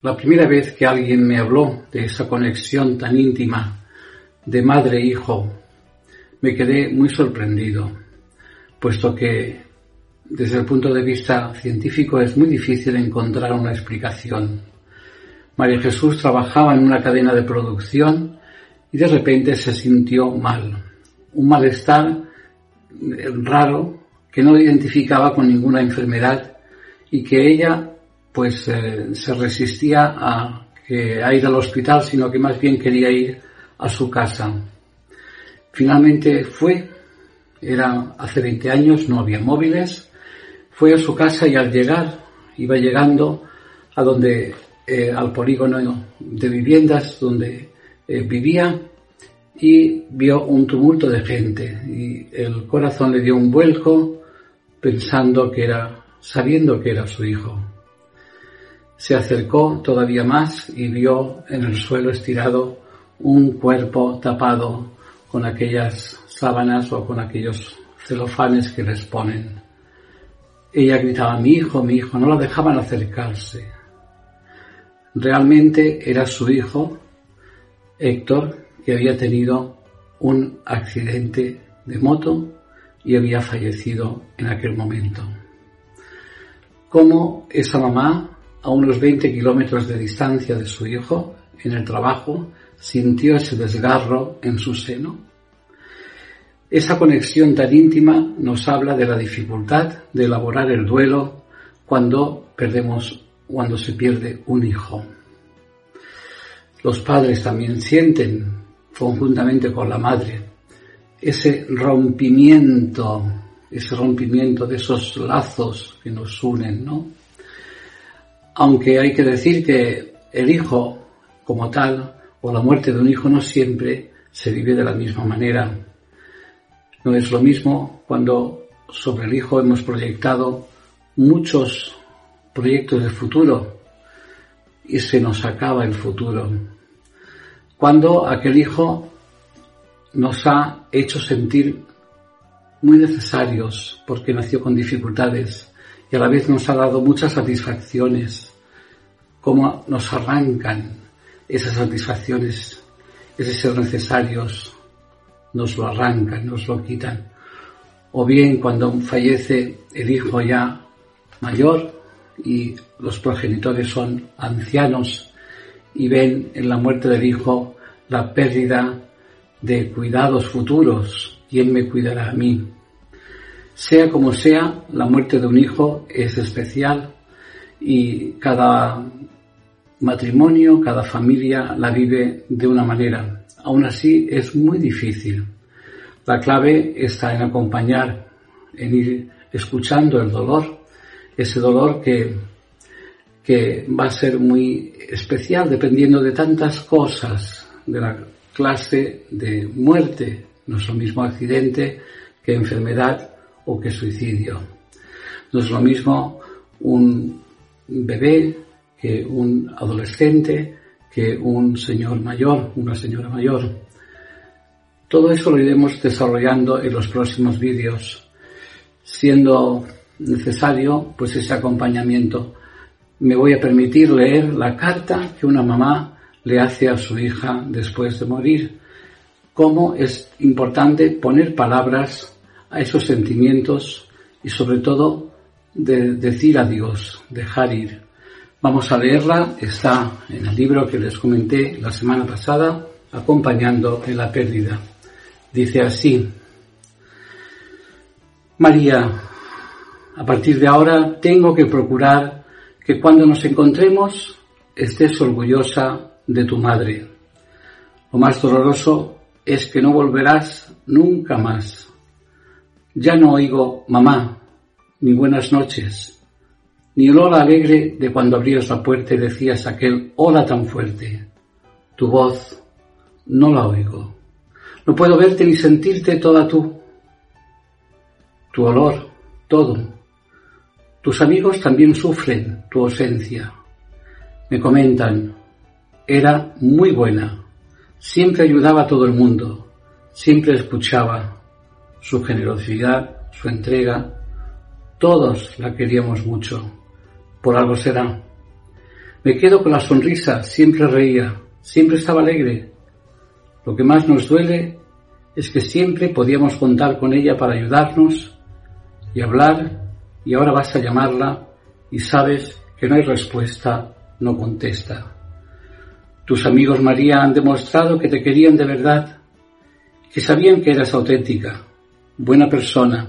La primera vez que alguien me habló de esa conexión tan íntima de madre e hijo, me quedé muy sorprendido, puesto que desde el punto de vista científico es muy difícil encontrar una explicación. María Jesús trabajaba en una cadena de producción y de repente se sintió mal, un malestar raro que no identificaba con ninguna enfermedad y que ella pues eh, se resistía a, a ir al hospital, sino que más bien quería ir a su casa. Finalmente fue, era hace 20 años, no había móviles, fue a su casa y al llegar, iba llegando a donde, eh, al polígono de viviendas donde eh, vivía y vio un tumulto de gente y el corazón le dio un vuelco pensando que era, sabiendo que era su hijo. Se acercó todavía más y vio en el suelo estirado un cuerpo tapado con aquellas sábanas o con aquellos celofanes que les ponen. Ella gritaba, mi hijo, mi hijo, no la dejaban acercarse. Realmente era su hijo, Héctor, que había tenido un accidente de moto y había fallecido en aquel momento. Como esa mamá, a unos 20 kilómetros de distancia de su hijo, en el trabajo, sintió ese desgarro en su seno. Esa conexión tan íntima nos habla de la dificultad de elaborar el duelo cuando perdemos, cuando se pierde un hijo. Los padres también sienten conjuntamente con la madre, ese rompimiento, ese rompimiento de esos lazos que nos unen, ¿no? Aunque hay que decir que el hijo, como tal, o la muerte de un hijo no siempre se vive de la misma manera. No es lo mismo cuando sobre el hijo hemos proyectado muchos proyectos de futuro y se nos acaba el futuro cuando aquel hijo nos ha hecho sentir muy necesarios porque nació con dificultades y a la vez nos ha dado muchas satisfacciones, como nos arrancan esas satisfacciones, ese ser necesarios, nos lo arrancan, nos lo quitan. O bien cuando fallece el hijo ya mayor y los progenitores son ancianos y ven en la muerte del hijo la pérdida de cuidados futuros. ¿Quién me cuidará a mí? Sea como sea, la muerte de un hijo es especial y cada matrimonio, cada familia la vive de una manera. Aún así es muy difícil. La clave está en acompañar, en ir escuchando el dolor, ese dolor que que va a ser muy especial dependiendo de tantas cosas de la clase de muerte. No es lo mismo accidente que enfermedad o que suicidio. No es lo mismo un bebé que un adolescente, que un señor mayor, una señora mayor. Todo eso lo iremos desarrollando en los próximos vídeos, siendo necesario pues ese acompañamiento me voy a permitir leer la carta que una mamá le hace a su hija después de morir. Cómo es importante poner palabras a esos sentimientos y sobre todo de decir adiós, dejar ir. Vamos a leerla, está en el libro que les comenté la semana pasada, acompañando en la pérdida. Dice así, María, a partir de ahora tengo que procurar que cuando nos encontremos estés orgullosa de tu madre. Lo más doloroso es que no volverás nunca más. Ya no oigo mamá, ni buenas noches, ni el hola alegre de cuando abrías la puerta y decías aquel hola tan fuerte. Tu voz no la oigo. No puedo verte ni sentirte toda tú. Tu olor, todo. Tus amigos también sufren tu ausencia. Me comentan, era muy buena. Siempre ayudaba a todo el mundo. Siempre escuchaba. Su generosidad, su entrega. Todos la queríamos mucho. Por algo será. Me quedo con la sonrisa. Siempre reía. Siempre estaba alegre. Lo que más nos duele es que siempre podíamos contar con ella para ayudarnos y hablar y ahora vas a llamarla y sabes que no hay respuesta, no contesta. Tus amigos María han demostrado que te querían de verdad, que sabían que eras auténtica, buena persona,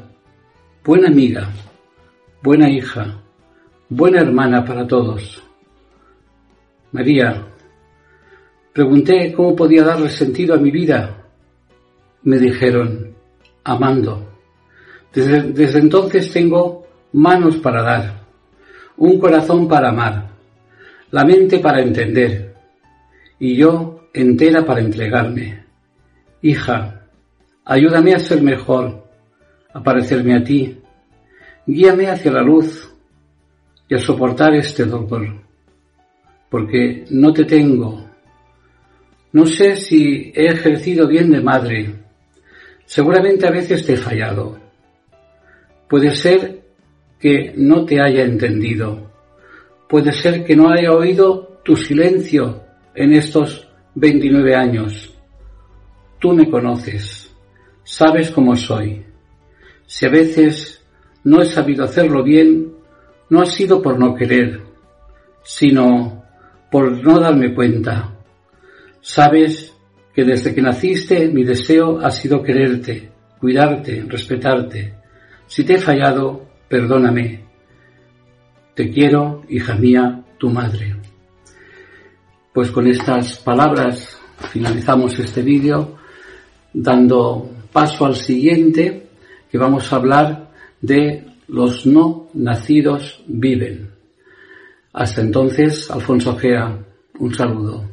buena amiga, buena hija, buena hermana para todos. María, pregunté cómo podía darle sentido a mi vida. Me dijeron, amando. Desde, desde entonces tengo manos para dar, un corazón para amar, la mente para entender y yo entera para entregarme. Hija, ayúdame a ser mejor, a parecerme a ti, guíame hacia la luz y a soportar este dolor, porque no te tengo. No sé si he ejercido bien de madre, seguramente a veces te he fallado. Puede ser que no te haya entendido. Puede ser que no haya oído tu silencio en estos 29 años. Tú me conoces, sabes cómo soy. Si a veces no he sabido hacerlo bien, no ha sido por no querer, sino por no darme cuenta. Sabes que desde que naciste mi deseo ha sido quererte, cuidarte, respetarte. Si te he fallado, perdóname. Te quiero, hija mía, tu madre. Pues con estas palabras finalizamos este vídeo dando paso al siguiente que vamos a hablar de los no nacidos viven. Hasta entonces, Alfonso Gea, un saludo.